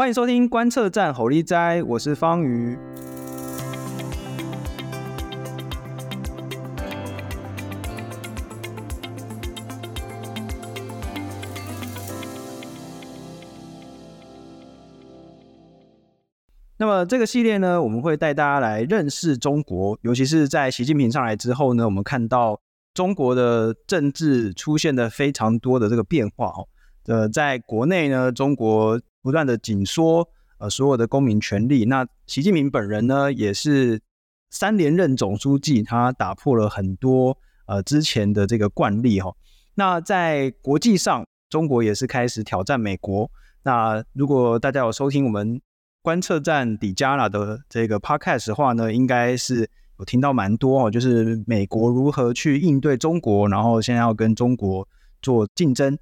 欢迎收听观测站吼力斋，我是方瑜。那么这个系列呢，我们会带大家来认识中国，尤其是在习近平上来之后呢，我们看到中国的政治出现了非常多的这个变化哦。呃，在国内呢，中国不断的紧缩呃所有的公民权利。那习近平本人呢，也是三连任总书记，他打破了很多呃之前的这个惯例哈。那在国际上，中国也是开始挑战美国。那如果大家有收听我们。观测站底加拉的这个 podcast 的话呢，应该是有听到蛮多哦，就是美国如何去应对中国，然后现在要跟中国做竞争。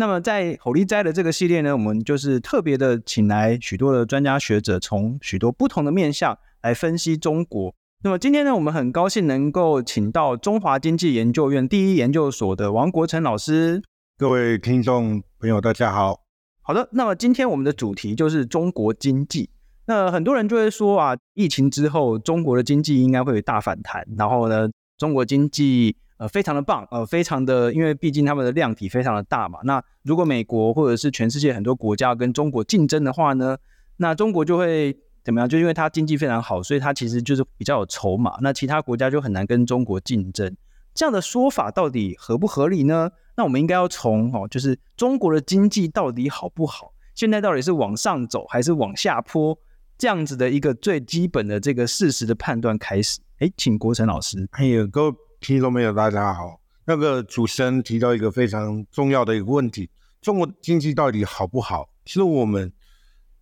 那么在吼力斋的这个系列呢，我们就是特别的请来许多的专家学者，从许多不同的面向来分析中国。那么今天呢，我们很高兴能够请到中华经济研究院第一研究所的王国成老师。各位听众朋友，大家好。好的，那么今天我们的主题就是中国经济。那很多人就会说啊，疫情之后中国的经济应该会有大反弹，然后呢，中国经济呃非常的棒，呃非常的，因为毕竟他们的量体非常的大嘛。那如果美国或者是全世界很多国家跟中国竞争的话呢，那中国就会怎么样？就因为它经济非常好，所以它其实就是比较有筹码，那其他国家就很难跟中国竞争。这样的说法到底合不合理呢？那我们应该要从哦，就是中国的经济到底好不好？现在到底是往上走还是往下坡？这样子的一个最基本的这个事实的判断开始，哎，请国成老师。哎呀，各位听众朋友，大家好。那个主持人提到一个非常重要的一个问题：中国经济到底好不好？其实我们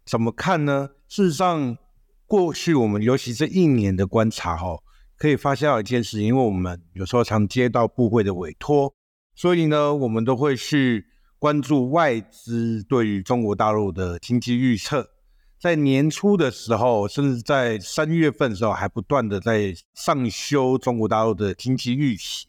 怎么看呢？事实上，过去我们尤其这一年的观察，哈，可以发现到一件事情，因为我们有时候常接到部会的委托，所以呢，我们都会去关注外资对于中国大陆的经济预测。在年初的时候，甚至在三月份的时候，还不断的在上修中国大陆的经济预期，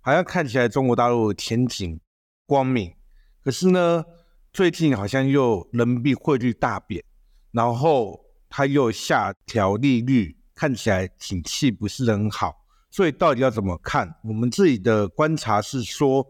好像看起来中国大陆前景光明。可是呢，最近好像又人民币汇率大贬，然后它又下调利率，看起来景气不是很好。所以到底要怎么看？我们自己的观察是说，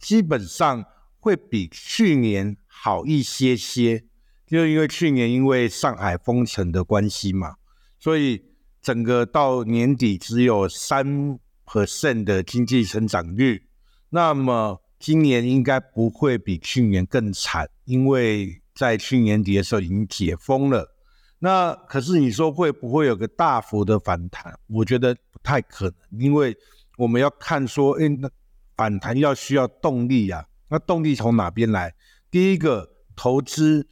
基本上会比去年好一些些。就因为去年因为上海封城的关系嘛，所以整个到年底只有三 percent 的经济成长率。那么今年应该不会比去年更惨，因为在去年底的时候已经解封了。那可是你说会不会有个大幅的反弹？我觉得不太可能，因为我们要看说，哎，那反弹要需要动力啊。那动力从哪边来？第一个投资。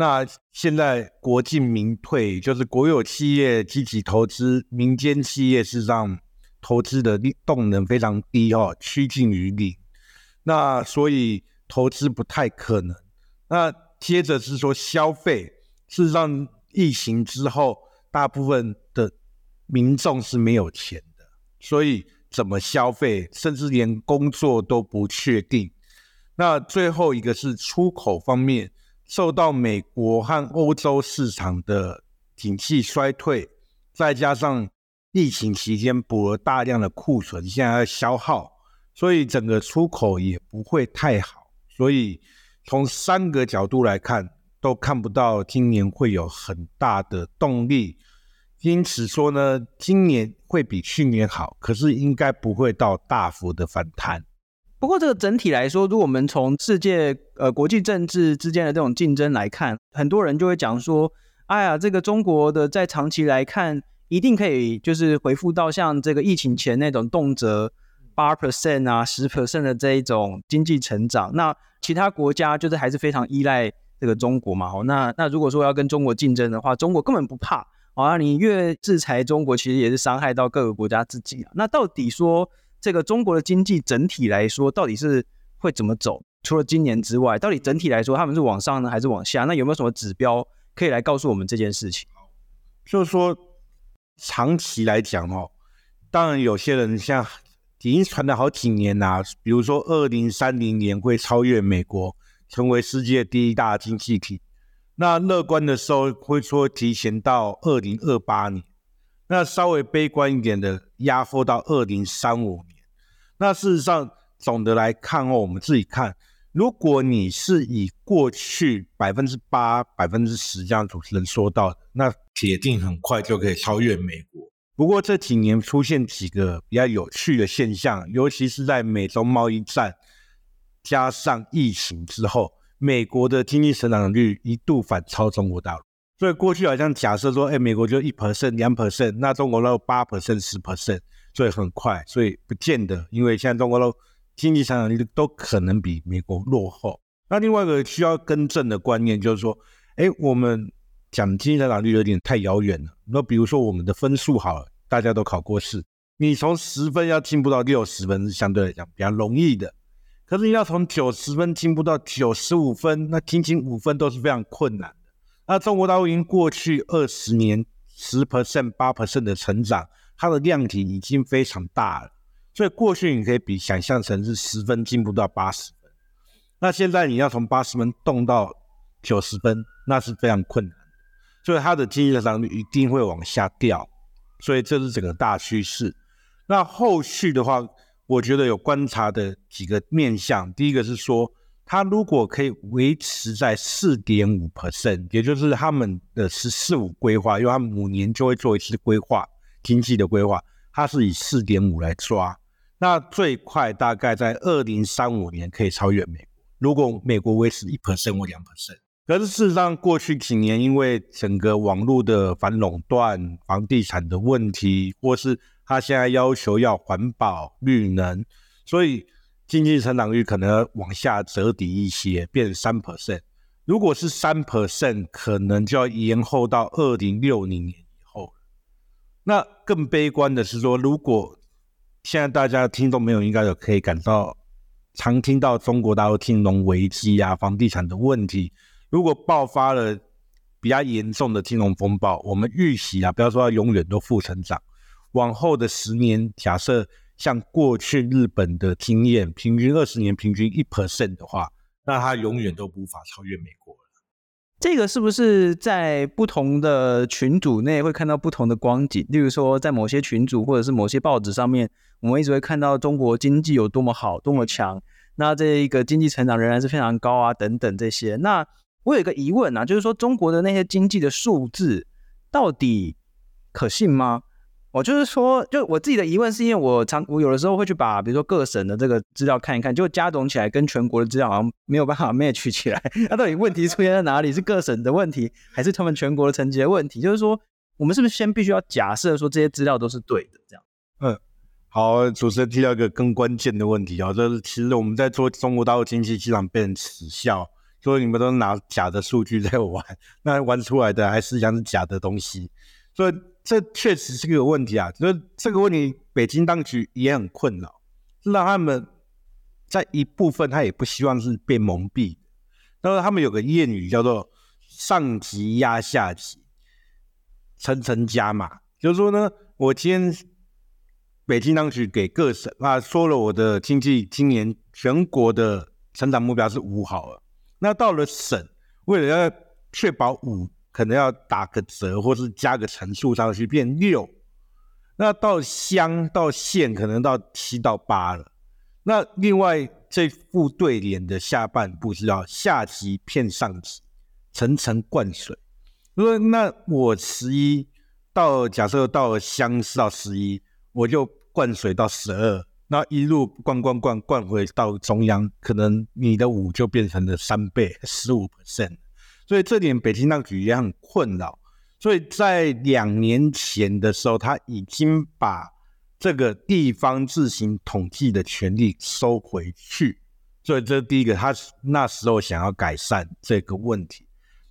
那现在国进民退，就是国有企业积极投资，民间企业事实上投资的力动能非常低哦，趋近于零。那所以投资不太可能。那接着是说消费，事实上疫情之后，大部分的民众是没有钱的，所以怎么消费，甚至连工作都不确定。那最后一个是出口方面。受到美国和欧洲市场的景气衰退，再加上疫情期间补了大量的库存，现在要消耗，所以整个出口也不会太好。所以从三个角度来看，都看不到今年会有很大的动力。因此说呢，今年会比去年好，可是应该不会到大幅的反弹。不过，这个整体来说，如果我们从世界呃国际政治之间的这种竞争来看，很多人就会讲说，哎呀，这个中国的在长期来看，一定可以就是恢复到像这个疫情前那种动辄八 percent 啊、十 percent 的这一种经济成长。那其他国家就是还是非常依赖这个中国嘛。那那如果说要跟中国竞争的话，中国根本不怕。啊，你越制裁中国，其实也是伤害到各个国家自己啊。那到底说？这个中国的经济整体来说，到底是会怎么走？除了今年之外，到底整体来说，他们是往上呢，还是往下？那有没有什么指标可以来告诉我们这件事情？就是说，长期来讲哦，当然有些人像已经传了好几年啦，比如说二零三零年会超越美国，成为世界第一大经济体。那乐观的时候会说提前到二零二八年，那稍微悲观一点的压缩到二零三五年。那事实上，总的来看哦，我们自己看，如果你是以过去百分之八、百分之十这样主持人说到，那铁定很快就可以超越美国。不过这几年出现几个比较有趣的现象，尤其是在美中贸易战加上疫情之后，美国的经济成长率一度反超中国大陆。所以过去好像假设说，哎，美国就一 percent、两 percent，那中国都八 percent、十 percent，所以很快，所以不见得，因为现在中国都经济成长率都可能比美国落后。那另外一个需要更正的观念就是说，哎，我们。讲经济增长率有点太遥远了。那比如说我们的分数好了，大家都考过试，你从十分要进步到六十分是相对来讲比较容易的。可是你要从九十分进步到九十五分，那仅仅五分都是非常困难。那中国大陆已经过去二十年十 percent、八 percent 的成长，它的量体已经非常大了。所以过去你可以比想象成是十分进步到八十分，那现在你要从八十分动到九十分，那是非常困难。所以它的经济增长率一定会往下掉，所以这是整个大趋势。那后续的话，我觉得有观察的几个面向。第一个是说，它如果可以维持在四点五 percent，也就是他们的“十四五”规划，因为他们五年就会做一次规划，经济的规划，它是以四点五来抓。那最快大概在二零三五年可以超越美国。如果美国维持一 percent 或两 percent。可是事实上，过去几年因为整个网络的反垄断、房地产的问题，或是他现在要求要环保、绿能，所以经济成长率可能要往下折抵一些，变三 percent。如果是三 percent，可能就要延后到二零六零年以后。那更悲观的是说，如果现在大家听众朋友应该有可以感到，常听到中国大陆金融危机啊、房地产的问题。如果爆发了比较严重的金融风暴，我们预期啊，不要说它永远都负成长，往后的十年，假设像过去日本的经验，平均二十年平均一 percent 的话，那它永远都无法超越美国了。这个是不是在不同的群组内会看到不同的光景？例如说，在某些群组或者是某些报纸上面，我们一直会看到中国经济有多么好、多么强，那这一个经济成长仍然是非常高啊，等等这些。那我有一个疑问啊，就是说中国的那些经济的数字到底可信吗？我就是说，就我自己的疑问是因为我常我有的时候会去把比如说各省的这个资料看一看，就加总起来跟全国的资料好像没有办法 match 起来。那到底问题出现在哪里？是各省的问题，还是他们全国的成绩的问题？就是说，我们是不是先必须要假设说这些资料都是对的？这样。嗯，好，主持人提到一个更关键的问题啊，就是其实我们在做中国大陆经济，经常被人耻笑。所以你们都拿假的数据在玩，那玩出来的还是像是假的东西，所以这确实是个问题啊。就是这个问题，北京当局也很困扰，让他们在一部分他也不希望是被蒙蔽。那么他们有个谚语叫做“上级压下级，层层加码”，就是说呢，我今天北京当局给各省啊说了，我的经济今年全国的成长目标是五好了。那到了省，为了要确保五，可能要打个折，或是加个乘数上去变六。那到乡到县，可能到七到八了。那另外这副对联的下半部是要下级骗上级，层层灌水。如果那我十一到，假设到乡是到十一，我就灌水到十二。那一路灌灌灌灌回到中央，可能你的五就变成了三倍，十五 percent。所以这点北京当局也很困扰。所以在两年前的时候，他已经把这个地方自行统计的权利收回去。所以这是第一个，他那时候想要改善这个问题。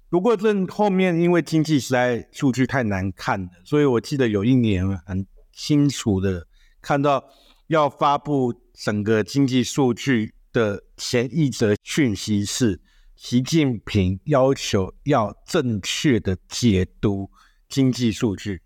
不过这后面因为经济实在数据太难看了，所以我记得有一年很清楚的看到。要发布整个经济数据的前一则讯息是，习近平要求要正确的解读经济数据。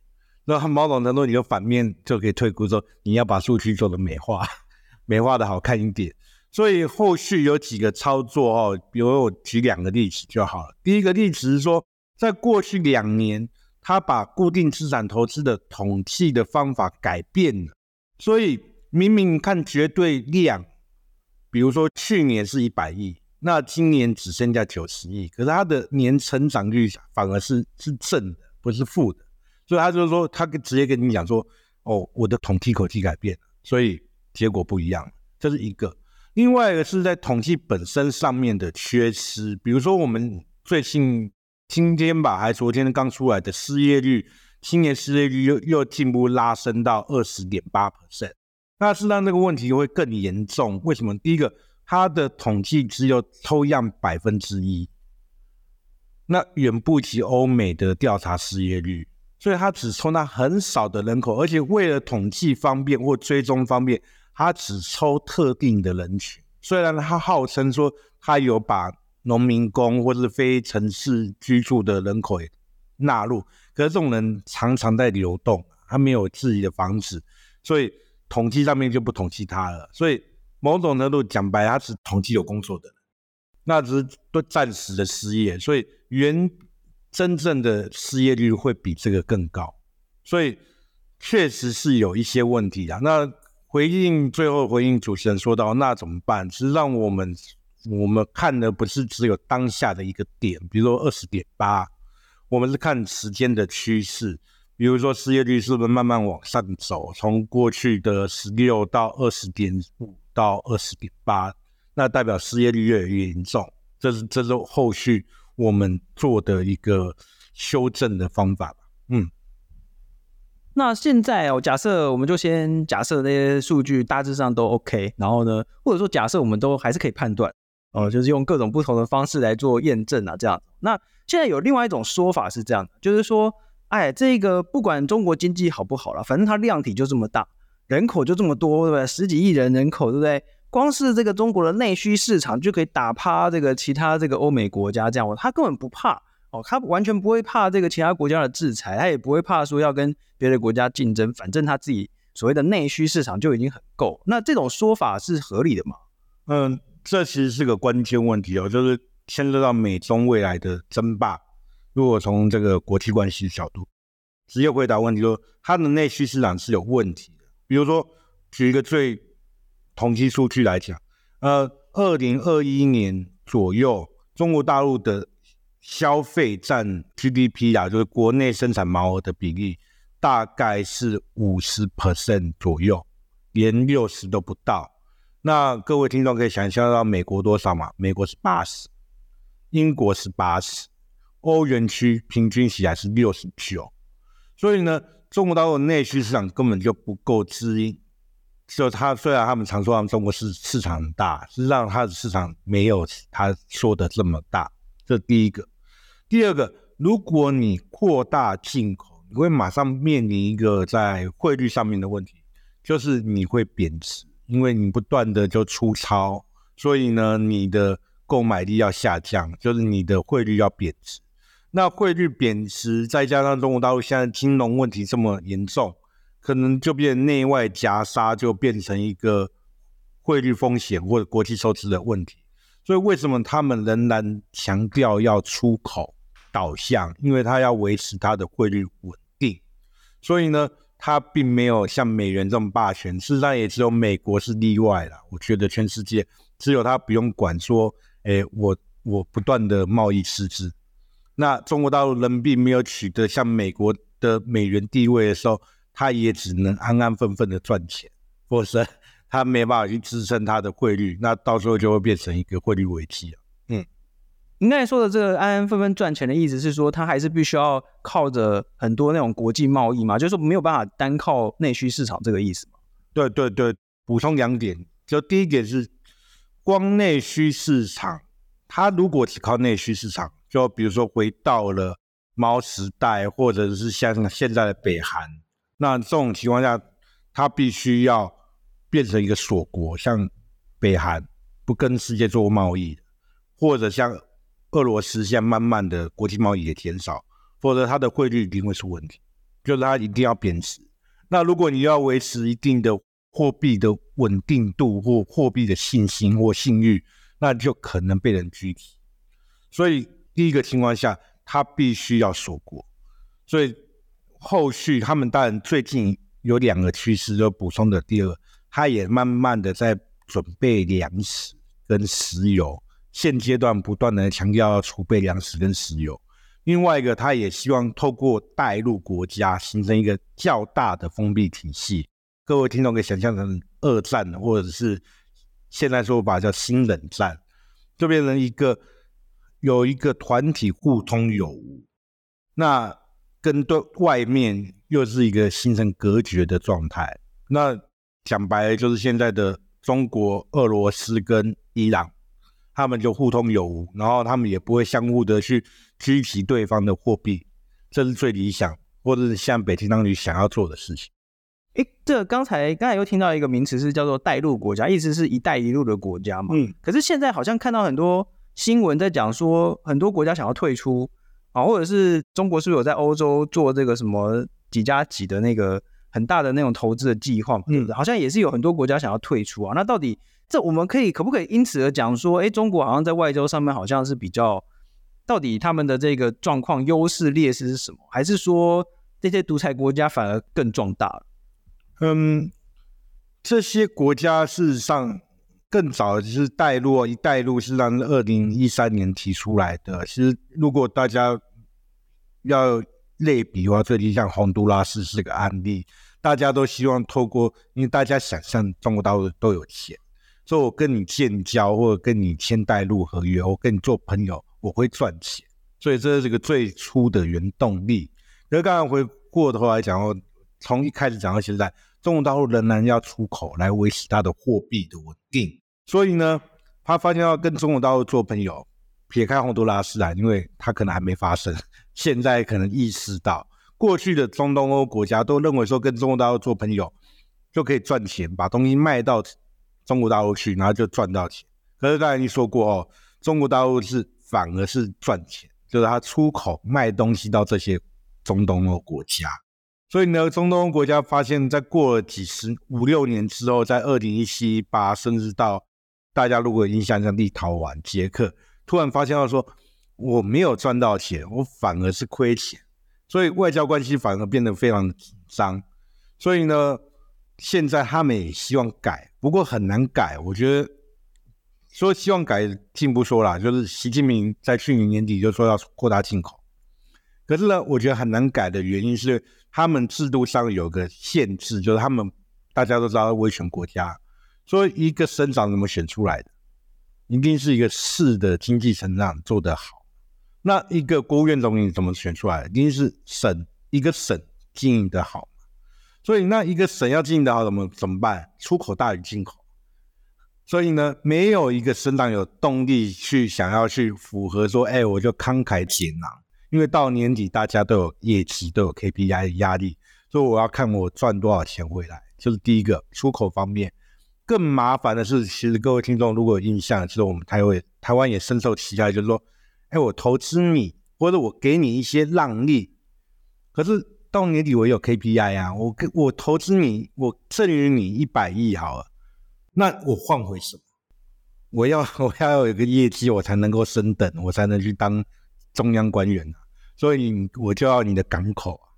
那他某种程度，你就反面就可以推估说，你要把数据做的美化，美化的好看一点。所以后续有几个操作哦，比如我举两个例子就好了。第一个例子是说，在过去两年，他把固定资产投资的统计的方法改变了，所以明明看绝对量，比如说去年是一百亿，那今年只剩下九十亿，可是它的年成长率反而是是正的，不是负的。所以他就是说，他直接跟你讲说，哦，我的统计口径改变了，所以结果不一样。这是一个。另外一个是在统计本身上面的缺失，比如说我们最近今天吧，还昨天刚出来的失业率，今年失业率又又进一步拉升到二十点八 percent，那是让这个问题会更严重。为什么？第一个，它的统计只有抽样百分之一，那远不及欧美的调查失业率。所以他只抽那很少的人口，而且为了统计方便或追踪方便，他只抽特定的人群。虽然他号称说他有把农民工或是非城市居住的人口纳入，可是这种人常常在流动，他没有自己的房子，所以统计上面就不统计他了。所以某种程度讲白，他是统计有工作的，那只是都暂时的失业，所以原。真正的失业率会比这个更高，所以确实是有一些问题啊。那回应最后回应主持人说到，那怎么办？是让我们我们看的不是只有当下的一个点，比如说二十点八，我们是看时间的趋势。比如说失业率是不是慢慢往上走，从过去的十六到二十点五到二十点八，那代表失业率越来越严重。这是这是后续。我们做的一个修正的方法吧。嗯，那现在哦，假设我们就先假设那些数据大致上都 OK，然后呢，或者说假设我们都还是可以判断哦，就是用各种不同的方式来做验证啊，这样。那现在有另外一种说法是这样的，就是说，哎，这个不管中国经济好不好了，反正它量体就这么大，人口就这么多，对不对？十几亿人人口，对不对？光是这个中国的内需市场就可以打趴这个其他这个欧美国家，这样，他根本不怕哦，他完全不会怕这个其他国家的制裁，他也不会怕说要跟别的国家竞争，反正他自己所谓的内需市场就已经很够。那这种说法是合理的吗？嗯，这其实是个关键问题哦，就是牵涉到美中未来的争霸。如果从这个国际关系角度直接回答问题说，说它的内需市场是有问题。比如说，举一个最统计数据来讲，呃，二零二一年左右，中国大陆的消费占 GDP 啊，就是国内生产毛额的比例，大概是五十 percent 左右，连六十都不到。那各位听众可以想象到美国多少嘛？美国是八十，英国是八十，欧元区平均起来是六十九。所以呢，中国大陆内需市场根本就不够滋阴。就他虽然他们常说他们中国市市场很大，实际上他的市场没有他说的这么大。这第一个，第二个，如果你扩大进口，你会马上面临一个在汇率上面的问题，就是你会贬值，因为你不断的就出超，所以呢，你的购买力要下降，就是你的汇率要贬值。那汇率贬值，再加上中国大陆现在金融问题这么严重。可能就变内外夹杀，就变成一个汇率风险或者国际收支的问题。所以为什么他们仍然强调要出口导向？因为他要维持他的汇率稳定。所以呢，他并没有像美元这么霸权。事实上，也只有美国是例外了。我觉得全世界只有他不用管说，哎，我我不断的贸易赤字。那中国大陆人民币没有取得像美国的美元地位的时候。它也只能安安分分的赚钱，否则它没办法去支撑它的汇率，那到时候就会变成一个汇率危机了。嗯，您刚才说的这个安安分分赚钱的意思是说，它还是必须要靠着很多那种国际贸易嘛，就是说没有办法单靠内需市场这个意思吗？对对对，补充两点，就第一点是，光内需市场，它如果只靠内需市场，就比如说回到了毛时代，或者是像现在的北韩。那这种情况下，它必须要变成一个锁国，像北韩不跟世界做贸易，或者像俄罗斯现在慢慢的国际贸易也减少，否则它的汇率一定会出问题，就是它一定要贬值。那如果你要维持一定的货币的稳定度或货币的信心或信誉，那就可能被人狙击。所以第一个情况下，他必须要锁国。所以后续他们当然最近有两个趋势，就补充的第二，他也慢慢的在准备粮食跟石油。现阶段不断的强调要储备粮食跟石油。另外一个，他也希望透过带入国家形成一个较大的封闭体系。各位听众可以想象成二战，或者是现在说法叫新冷战，就变成一个有一个团体互通有无，那跟对外面又是一个形成隔绝的状态。那讲白了，就是现在的中国、俄罗斯跟伊朗。他们就互通有无，然后他们也不会相互的去狙击对方的货币，这是最理想，或者是像北京当局想要做的事情。诶，这个刚才刚才又听到一个名词是叫做带路国家，意思是一带一路的国家嘛。嗯。可是现在好像看到很多新闻在讲说，很多国家想要退出啊，或者是中国是不是有在欧洲做这个什么几加几的那个很大的那种投资的计划？嗯，好像也是有很多国家想要退出啊。那到底？这我们可以可不可以因此而讲说，哎，中国好像在外交上面好像是比较，到底他们的这个状况优势劣势是什么？还是说这些独裁国家反而更壮大了？嗯，这些国家事实上更早就是带路，一带路是让二零一三年提出来的。其实如果大家要类比的话，最近像洪都拉斯是个案例，大家都希望透过，因为大家想象中国大陆都有钱。说我跟你建交，或者跟你签带路合约，我跟你做朋友，我会赚钱，所以这是个最初的原动力。那刚刚回过头来讲哦，从一开始讲到现在，中国大陆仍然要出口来维持它的货币的稳定。所以呢，他发现要跟中国大陆做朋友，撇开洪都拉斯啊，因为他可能还没发生，现在可能意识到，过去的中东欧国家都认为说跟中国大陆做朋友就可以赚钱，把东西卖到。中国大陆去，然后就赚到钱。可是刚才你说过哦，中国大陆是反而是赚钱，就是他出口卖东西到这些中东欧国家。所以呢，中东欧国家发现，在过了几十五六年之后，在二零一七八，甚至到大家如果印象像立陶宛、捷克，突然发现到说，我没有赚到钱，我反而是亏钱，所以外交关系反而变得非常的紧张。所以呢，现在他们也希望改。不过很难改，我觉得说希望改进不说啦，就是习近平在去年年底就说要扩大进口，可是呢，我觉得很难改的原因是他们制度上有个限制，就是他们大家都知道威权国家，所以一个省长怎么选出来的？一定是一个市的经济成长做得好，那一个国务院总理怎么选出来的？一定是省一个省经营得好。所以那一个省要经营的好，怎么怎么办？出口大于进口。所以呢，没有一个省长有动力去想要去符合说，哎，我就慷慨解囊，因为到年底大家都有业绩，都有 KPI 压力，所以我要看我赚多少钱回来。就是第一个出口方面，更麻烦的是，其实各位听众如果有印象，其实我们台湾台湾也深受其害，就是说，哎，我投资你，或者我给你一些让利，可是。到年底我有 KPI 啊，我跟我投资你，我赠予你一百亿好了，那我换回什么？我要我要有一个业绩，我才能够升等，我才能去当中央官员啊。所以你我就要你的港口啊，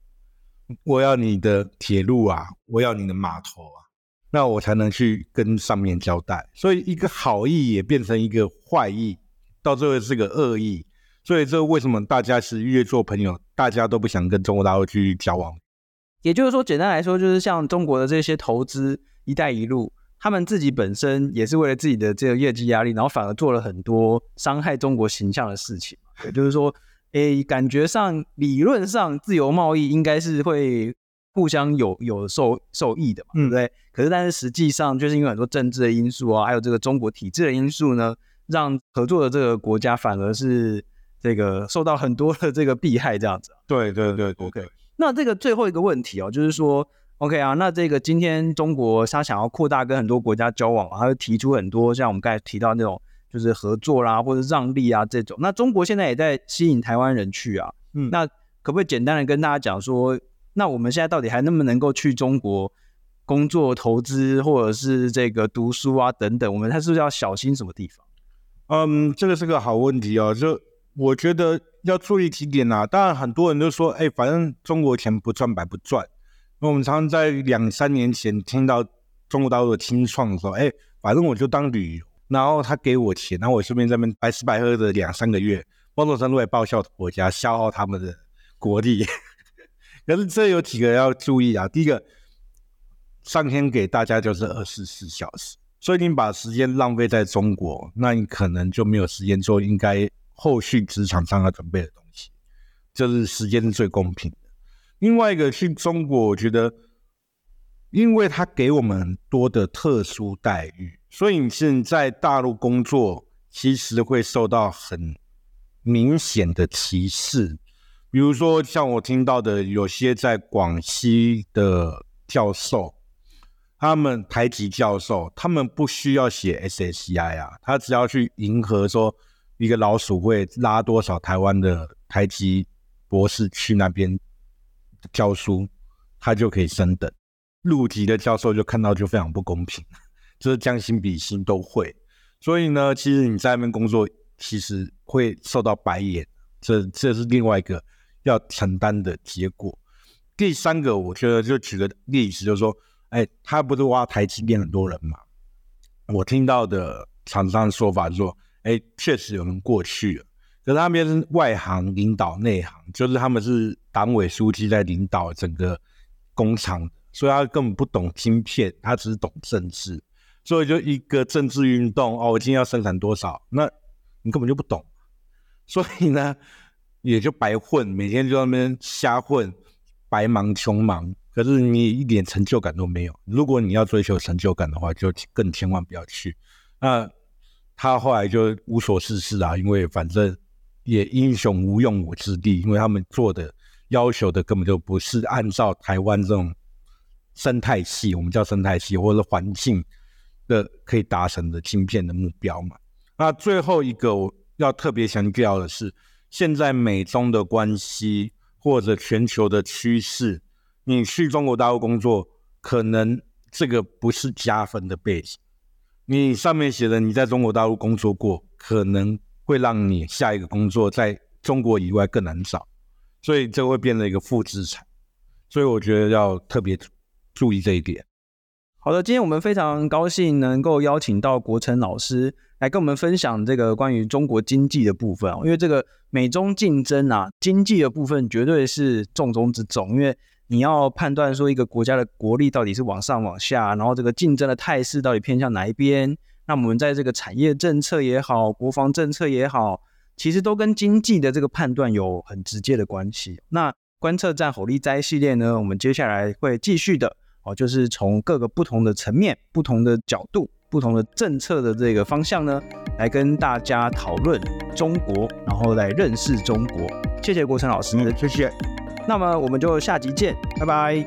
我要你的铁路啊，我要你的码头啊，那我才能去跟上面交代。所以一个好意也变成一个坏意，到最后是个恶意。所以，这为什么大家是越做朋友，大家都不想跟中国大陆去交往？也就是说，简单来说，就是像中国的这些投资“一带一路”，他们自己本身也是为了自己的这个业绩压力，然后反而做了很多伤害中国形象的事情。也就是说，诶，感觉上理论上自由贸易应该是会互相有有受受益的嘛，对不对？可是，但是实际上就是因为很多政治的因素啊，还有这个中国体制的因素呢，让合作的这个国家反而是。这个受到很多的这个弊害，这样子。对对对，对，OK。那这个最后一个问题哦，就是说，OK 啊，那这个今天中国他想要扩大跟很多国家交往，他会提出很多像我们刚才提到那种，就是合作啦，或者让利啊这种。那中国现在也在吸引台湾人去啊，嗯，那可不可以简单的跟大家讲说，那我们现在到底还能不能够去中国工作、投资或者是这个读书啊等等，我们他是不是要小心什么地方？嗯，这个是个好问题哦。就我觉得要注意几点啊。当然，很多人都说，哎，反正中国钱不赚白不赚。那我们常常在两三年前听到中国大陆的清创的时候，哎，反正我就当旅游，然后他给我钱，然后我顺便在那边白吃白喝的两三个月，某种程度也报效国家，消耗他们的国力。可是这有几个要注意啊。第一个。上天给大家就是二十四小时，所以你把时间浪费在中国，那你可能就没有时间做应该后续职场上要准备的东西。就是时间是最公平的。另外一个去中国，我觉得，因为他给我们很多的特殊待遇，所以你现在大陆工作其实会受到很明显的歧视。比如说，像我听到的，有些在广西的教授。他们台籍教授，他们不需要写 SSCI 啊，他只要去迎合说一个老鼠会拉多少台湾的台籍博士去那边教书，他就可以升等。陆籍的教授就看到就非常不公平，就是将心比心都会。所以呢，其实你在那边工作，其实会受到白眼，这这是另外一个要承担的结果。第三个，我觉得就举个例子，就是说。哎，他不是挖台积电很多人嘛？我听到的厂商的说法是说，哎，确实有人过去了，可是他们是外行领导内行，就是他们是党委书记在领导整个工厂，所以他根本不懂晶片，他只是懂政治，所以就一个政治运动哦，我今天要生产多少，那你根本就不懂，所以呢，也就白混，每天就在那边瞎混，白忙穷忙。可是你一点成就感都没有。如果你要追求成就感的话，就更千万不要去。那他后来就无所事事啊，因为反正也英雄无用武之地，因为他们做的要求的根本就不是按照台湾这种生态系，我们叫生态系或者环境的可以达成的晶片的目标嘛。那最后一个我要特别强调的是，现在美中的关系或者全球的趋势。你去中国大陆工作，可能这个不是加分的背景。你上面写的你在中国大陆工作过，可能会让你下一个工作在中国以外更难找，所以这会变成一个负资产。所以我觉得要特别注意这一点。好的，今天我们非常高兴能够邀请到国成老师来跟我们分享这个关于中国经济的部分。因为这个美中竞争啊，经济的部分绝对是重中之重，因为你要判断说一个国家的国力到底是往上往下，然后这个竞争的态势到底偏向哪一边？那我们在这个产业政策也好，国防政策也好，其实都跟经济的这个判断有很直接的关系。那观测站火力灾系列呢，我们接下来会继续的哦，就是从各个不同的层面、不同的角度、不同的政策的这个方向呢，来跟大家讨论中国，然后来认识中国。谢谢国成老师，谢谢。那么我们就下集见，拜拜。